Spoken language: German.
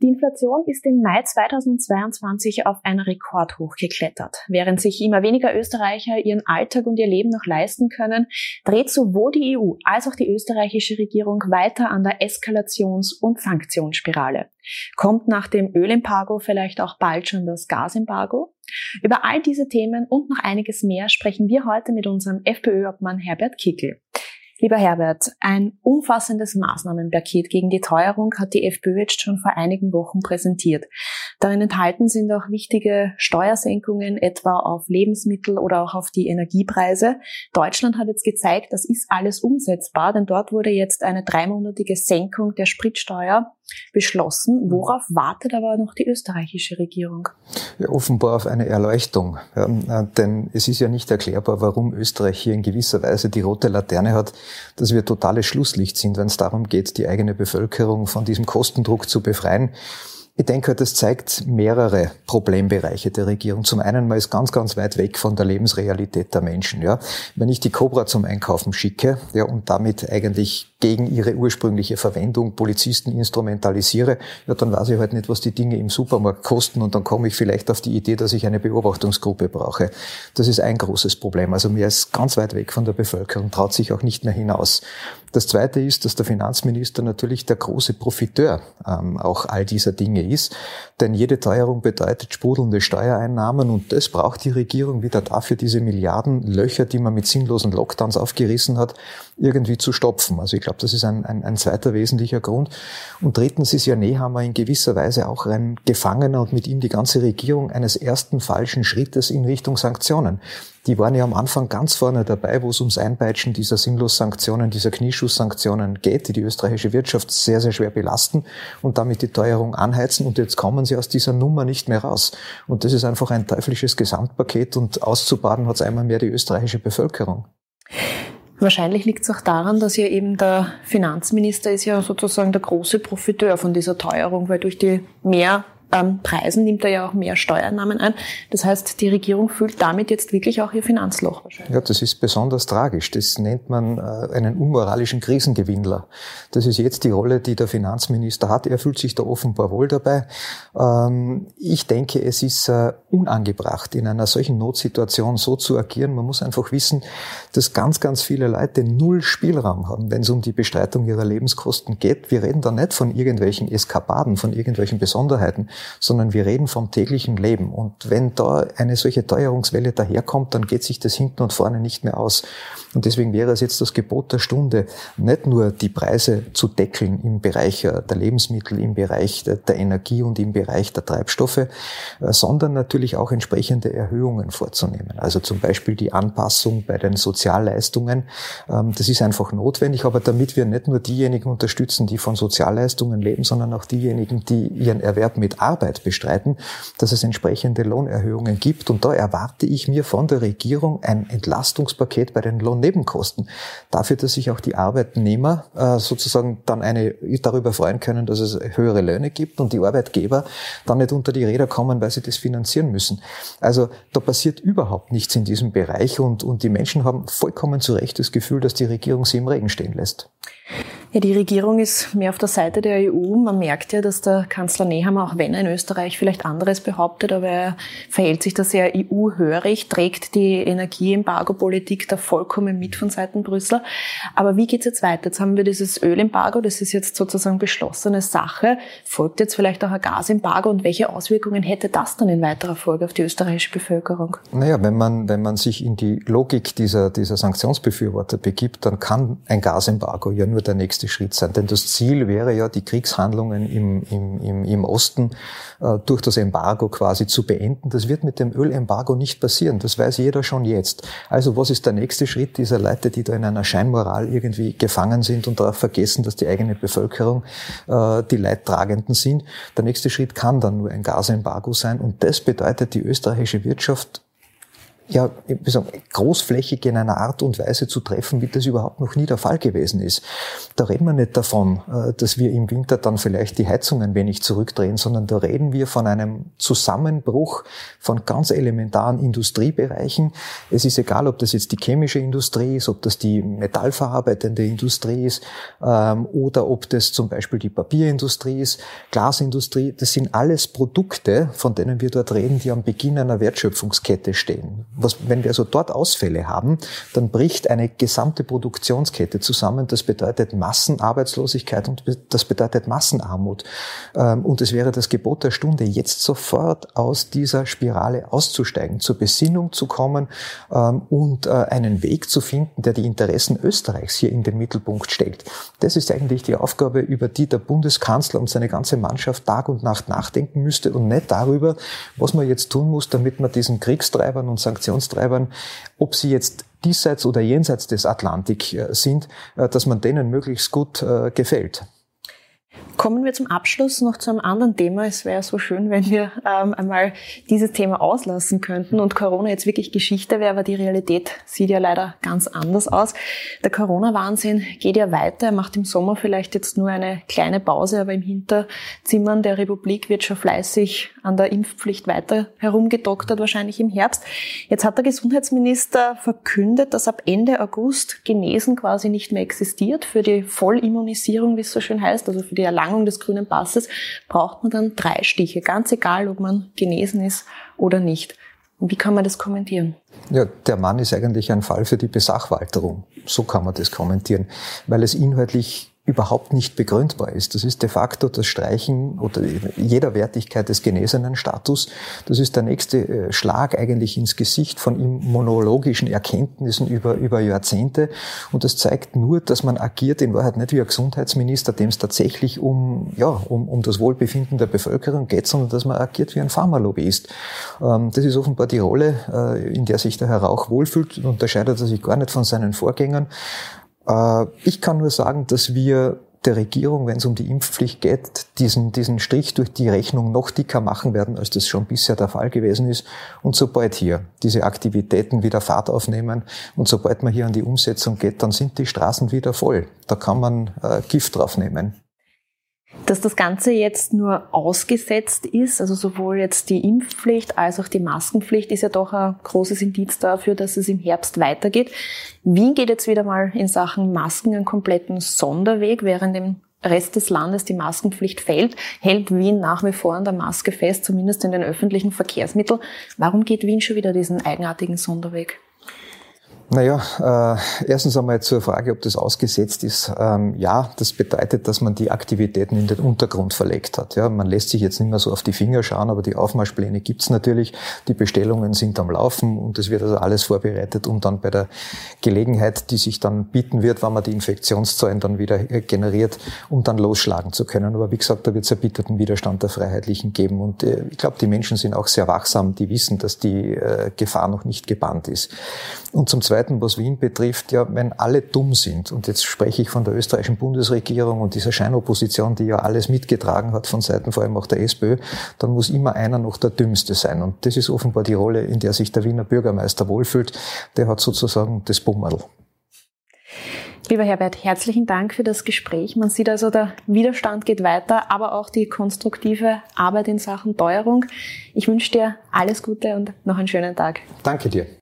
Die Inflation ist im Mai 2022 auf ein Rekordhoch geklettert. Während sich immer weniger Österreicher ihren Alltag und ihr Leben noch leisten können, dreht sowohl die EU als auch die österreichische Regierung weiter an der Eskalations- und Sanktionsspirale. Kommt nach dem Ölembargo vielleicht auch bald schon das Gasembargo? Über all diese Themen und noch einiges mehr sprechen wir heute mit unserem FPÖ-Obmann Herbert Kickel. Lieber Herbert, ein umfassendes Maßnahmenpaket gegen die Teuerung hat die FPÖ jetzt schon vor einigen Wochen präsentiert. Darin enthalten sind auch wichtige Steuersenkungen, etwa auf Lebensmittel oder auch auf die Energiepreise. Deutschland hat jetzt gezeigt, das ist alles umsetzbar, denn dort wurde jetzt eine dreimonatige Senkung der Spritsteuer beschlossen. Worauf wartet aber noch die österreichische Regierung? Ja, offenbar auf eine Erleuchtung. Ja, äh, denn es ist ja nicht erklärbar, warum Österreich hier in gewisser Weise die rote Laterne hat, dass wir totales Schlusslicht sind, wenn es darum geht, die eigene Bevölkerung von diesem Kostendruck zu befreien. Ich denke, das zeigt mehrere Problembereiche der Regierung. Zum einen, man ist ganz, ganz weit weg von der Lebensrealität der Menschen. Ja. Wenn ich die Cobra zum Einkaufen schicke ja, und damit eigentlich gegen ihre ursprüngliche Verwendung Polizisten instrumentalisiere, ja, dann weiß ich halt nicht, was die Dinge im Supermarkt kosten und dann komme ich vielleicht auf die Idee, dass ich eine Beobachtungsgruppe brauche. Das ist ein großes Problem. Also mir ist ganz weit weg von der Bevölkerung, traut sich auch nicht mehr hinaus. Das Zweite ist, dass der Finanzminister natürlich der große Profiteur ähm, auch all dieser Dinge ist, denn jede Teuerung bedeutet sprudelnde Steuereinnahmen und das braucht die Regierung wieder dafür, diese Milliarden Löcher, die man mit sinnlosen Lockdowns aufgerissen hat, irgendwie zu stopfen. Also ich glaube, das ist ein, ein, ein zweiter wesentlicher Grund. Und drittens ist ja Nehammer in gewisser Weise auch ein Gefangener und mit ihm die ganze Regierung eines ersten falschen Schrittes in Richtung Sanktionen. Die waren ja am Anfang ganz vorne dabei, wo es ums Einpeitschen dieser Sinnlos-Sanktionen, dieser Knieschuss-Sanktionen geht, die die österreichische Wirtschaft sehr, sehr schwer belasten und damit die Teuerung anheizen. Und jetzt kommen sie aus dieser Nummer nicht mehr raus. Und das ist einfach ein teuflisches Gesamtpaket und auszubaden hat es einmal mehr die österreichische Bevölkerung. Wahrscheinlich liegt es auch daran, dass ja eben der Finanzminister ist ja sozusagen der große Profiteur von dieser Teuerung, weil durch die mehr ähm, Preisen nimmt er ja auch mehr Steuernahmen ein. Das heißt, die Regierung füllt damit jetzt wirklich auch ihr Finanzloch wahrscheinlich. Ja, das ist besonders tragisch. Das nennt man äh, einen unmoralischen Krisengewinnler. Das ist jetzt die Rolle, die der Finanzminister hat. Er fühlt sich da offenbar wohl dabei. Ähm, ich denke, es ist äh, unangebracht, in einer solchen Notsituation so zu agieren. Man muss einfach wissen, dass ganz, ganz viele Leute null Spielraum haben, wenn es um die Bestreitung ihrer Lebenskosten geht. Wir reden da nicht von irgendwelchen Eskapaden, von irgendwelchen Besonderheiten sondern wir reden vom täglichen Leben. Und wenn da eine solche Teuerungswelle daherkommt, dann geht sich das hinten und vorne nicht mehr aus. Und deswegen wäre es jetzt das Gebot der Stunde, nicht nur die Preise zu deckeln im Bereich äh, der Lebensmittel, im Bereich der Energie und im Bereich der Treibstoffe, äh, sondern natürlich auch entsprechende Erhöhungen vorzunehmen. Also zum Beispiel die Anpassung bei den Sozialleistungen. Ähm, das ist einfach notwendig, aber damit wir nicht nur diejenigen unterstützen, die von Sozialleistungen leben, sondern auch diejenigen, die ihren Erwerb mit Arbeit bestreiten, dass es entsprechende Lohnerhöhungen gibt. Und da erwarte ich mir von der Regierung ein Entlastungspaket bei den Lohnnebenkosten. Dafür, dass sich auch die Arbeitnehmer äh, sozusagen dann eine darüber freuen können, dass es höhere Löhne gibt und die Arbeitgeber dann nicht unter die Räder kommen, weil sie das finanzieren müssen. Also da passiert überhaupt nichts in diesem Bereich und, und die Menschen haben vollkommen zu Recht das Gefühl, dass die Regierung sie im Regen stehen lässt. Ja, die Regierung ist mehr auf der Seite der EU. Man merkt ja, dass der Kanzler Nehammer, auch wenn er in Österreich vielleicht anderes behauptet, aber er verhält sich da sehr EU-hörig, trägt die Energieembargo-Politik da vollkommen mit von Seiten Brüssel. Aber wie geht's jetzt weiter? Jetzt haben wir dieses Ölembargo, das ist jetzt sozusagen beschlossene Sache. Folgt jetzt vielleicht auch ein Gasembargo und welche Auswirkungen hätte das dann in weiterer Folge auf die österreichische Bevölkerung? Naja, wenn man, wenn man sich in die Logik dieser, dieser Sanktionsbefürworter begibt, dann kann ein Gasembargo ja nur der nächste nächste Schritt sein. Denn das Ziel wäre ja, die Kriegshandlungen im, im, im, Osten äh, durch das Embargo quasi zu beenden. Das wird mit dem Ölembargo nicht passieren. Das weiß jeder schon jetzt. Also was ist der nächste Schritt dieser Leute, die da in einer Scheinmoral irgendwie gefangen sind und darauf vergessen, dass die eigene Bevölkerung äh, die Leidtragenden sind? Der nächste Schritt kann dann nur ein Gasembargo sein. Und das bedeutet, die österreichische Wirtschaft ja, wie sagen, großflächig in einer Art und Weise zu treffen, wie das überhaupt noch nie der Fall gewesen ist. Da reden wir nicht davon, äh, dass wir im Winter dann vielleicht die Heizung ein wenig zurückdrehen, sondern da reden wir von einem Zusammenbruch von ganz elementaren Industriebereichen. Es ist egal, ob das jetzt die chemische Industrie ist, ob das die metallverarbeitende Industrie ist ähm, oder ob das zum Beispiel die Papierindustrie ist, Glasindustrie. Das sind alles Produkte, von denen wir dort reden, die am Beginn einer Wertschöpfungskette stehen was, wenn wir also dort Ausfälle haben, dann bricht eine gesamte Produktionskette zusammen. Das bedeutet Massenarbeitslosigkeit und das bedeutet Massenarmut. Ähm, und es wäre das Gebot der Stunde, jetzt sofort aus dieser Spirale auszusteigen, zur Besinnung zu kommen ähm, und äh, einen Weg zu finden, der die Interessen Österreichs hier in den Mittelpunkt stellt. Das ist eigentlich die Aufgabe, über die der Bundeskanzler und seine ganze Mannschaft Tag und Nacht nachdenken müsste und nicht darüber, was man jetzt tun muss, damit man diesen Kriegstreibern und Sanktionen Migrationstreibern, ob sie jetzt diesseits oder jenseits des Atlantik äh, sind, äh, dass man denen möglichst gut äh, gefällt. Kommen wir zum Abschluss noch zu einem anderen Thema. Es wäre so schön, wenn wir ähm, einmal dieses Thema auslassen könnten und Corona jetzt wirklich Geschichte wäre, aber die Realität sieht ja leider ganz anders aus. Der Corona-Wahnsinn geht ja weiter. Er macht im Sommer vielleicht jetzt nur eine kleine Pause, aber im Hinterzimmern der Republik wird schon fleißig an der Impfpflicht weiter herumgedoktert, wahrscheinlich im Herbst. Jetzt hat der Gesundheitsminister verkündet, dass ab Ende August Genesen quasi nicht mehr existiert für die Vollimmunisierung, wie es so schön heißt, also für die Erlangung Erlangung des grünen Passes braucht man dann drei Stiche, ganz egal, ob man genesen ist oder nicht. Wie kann man das kommentieren? Ja, der Mann ist eigentlich ein Fall für die Besachwalterung. So kann man das kommentieren, weil es inhaltlich überhaupt nicht begründbar ist. Das ist de facto das Streichen oder jeder Wertigkeit des genesenen Status. Das ist der nächste äh, Schlag eigentlich ins Gesicht von immunologischen Erkenntnissen über, über Jahrzehnte. Und das zeigt nur, dass man agiert in Wahrheit nicht wie ein Gesundheitsminister, dem es tatsächlich um, ja, um, um das Wohlbefinden der Bevölkerung geht, sondern dass man agiert wie ein Pharmalobbyist. Ähm, das ist offenbar die Rolle, äh, in der sich der Herr Rauch wohlfühlt und unterscheidet er sich gar nicht von seinen Vorgängern. Äh, ich kann nur sagen, dass wir der Regierung, wenn es um die Impfpflicht geht, diesen, diesen Strich durch die Rechnung noch dicker machen werden, als das schon bisher der Fall gewesen ist. Und sobald hier diese Aktivitäten wieder Fahrt aufnehmen und sobald man hier an die Umsetzung geht, dann sind die Straßen wieder voll. Da kann man äh, Gift drauf nehmen. Dass das Ganze jetzt nur ausgesetzt ist, also sowohl jetzt die Impfpflicht als auch die Maskenpflicht, ist ja doch ein großes Indiz dafür, dass es im Herbst weitergeht. Wien geht jetzt wieder mal in Sachen Masken einen kompletten Sonderweg, während im Rest des Landes die Maskenpflicht fällt, hält Wien nach wie vor an der Maske fest, zumindest in den öffentlichen Verkehrsmitteln. Warum geht Wien schon wieder diesen eigenartigen Sonderweg? Naja, äh, erstens einmal zur Frage, ob das ausgesetzt ist. Ähm, ja, das bedeutet, dass man die Aktivitäten in den Untergrund verlegt hat. Ja, man lässt sich jetzt nicht mehr so auf die Finger schauen, aber die Aufmarschpläne gibt's natürlich. Die Bestellungen sind am Laufen und es wird also alles vorbereitet, um dann bei der Gelegenheit, die sich dann bieten wird, wenn man die Infektionszahlen dann wieder generiert, um dann losschlagen zu können. Aber wie gesagt, da wird es erbitterten Widerstand der Freiheitlichen geben. Und äh, ich glaube, die Menschen sind auch sehr wachsam, die wissen, dass die äh, Gefahr noch nicht gebannt ist. Und zum Zweiten Zweiten, was Wien betrifft, ja, wenn alle dumm sind, und jetzt spreche ich von der österreichischen Bundesregierung und dieser Scheinopposition, die ja alles mitgetragen hat von Seiten vor allem auch der SPÖ, dann muss immer einer noch der Dümmste sein. Und das ist offenbar die Rolle, in der sich der Wiener Bürgermeister wohlfühlt. Der hat sozusagen das Bummerl. Lieber Herbert, herzlichen Dank für das Gespräch. Man sieht also, der Widerstand geht weiter, aber auch die konstruktive Arbeit in Sachen Teuerung. Ich wünsche dir alles Gute und noch einen schönen Tag. Danke dir.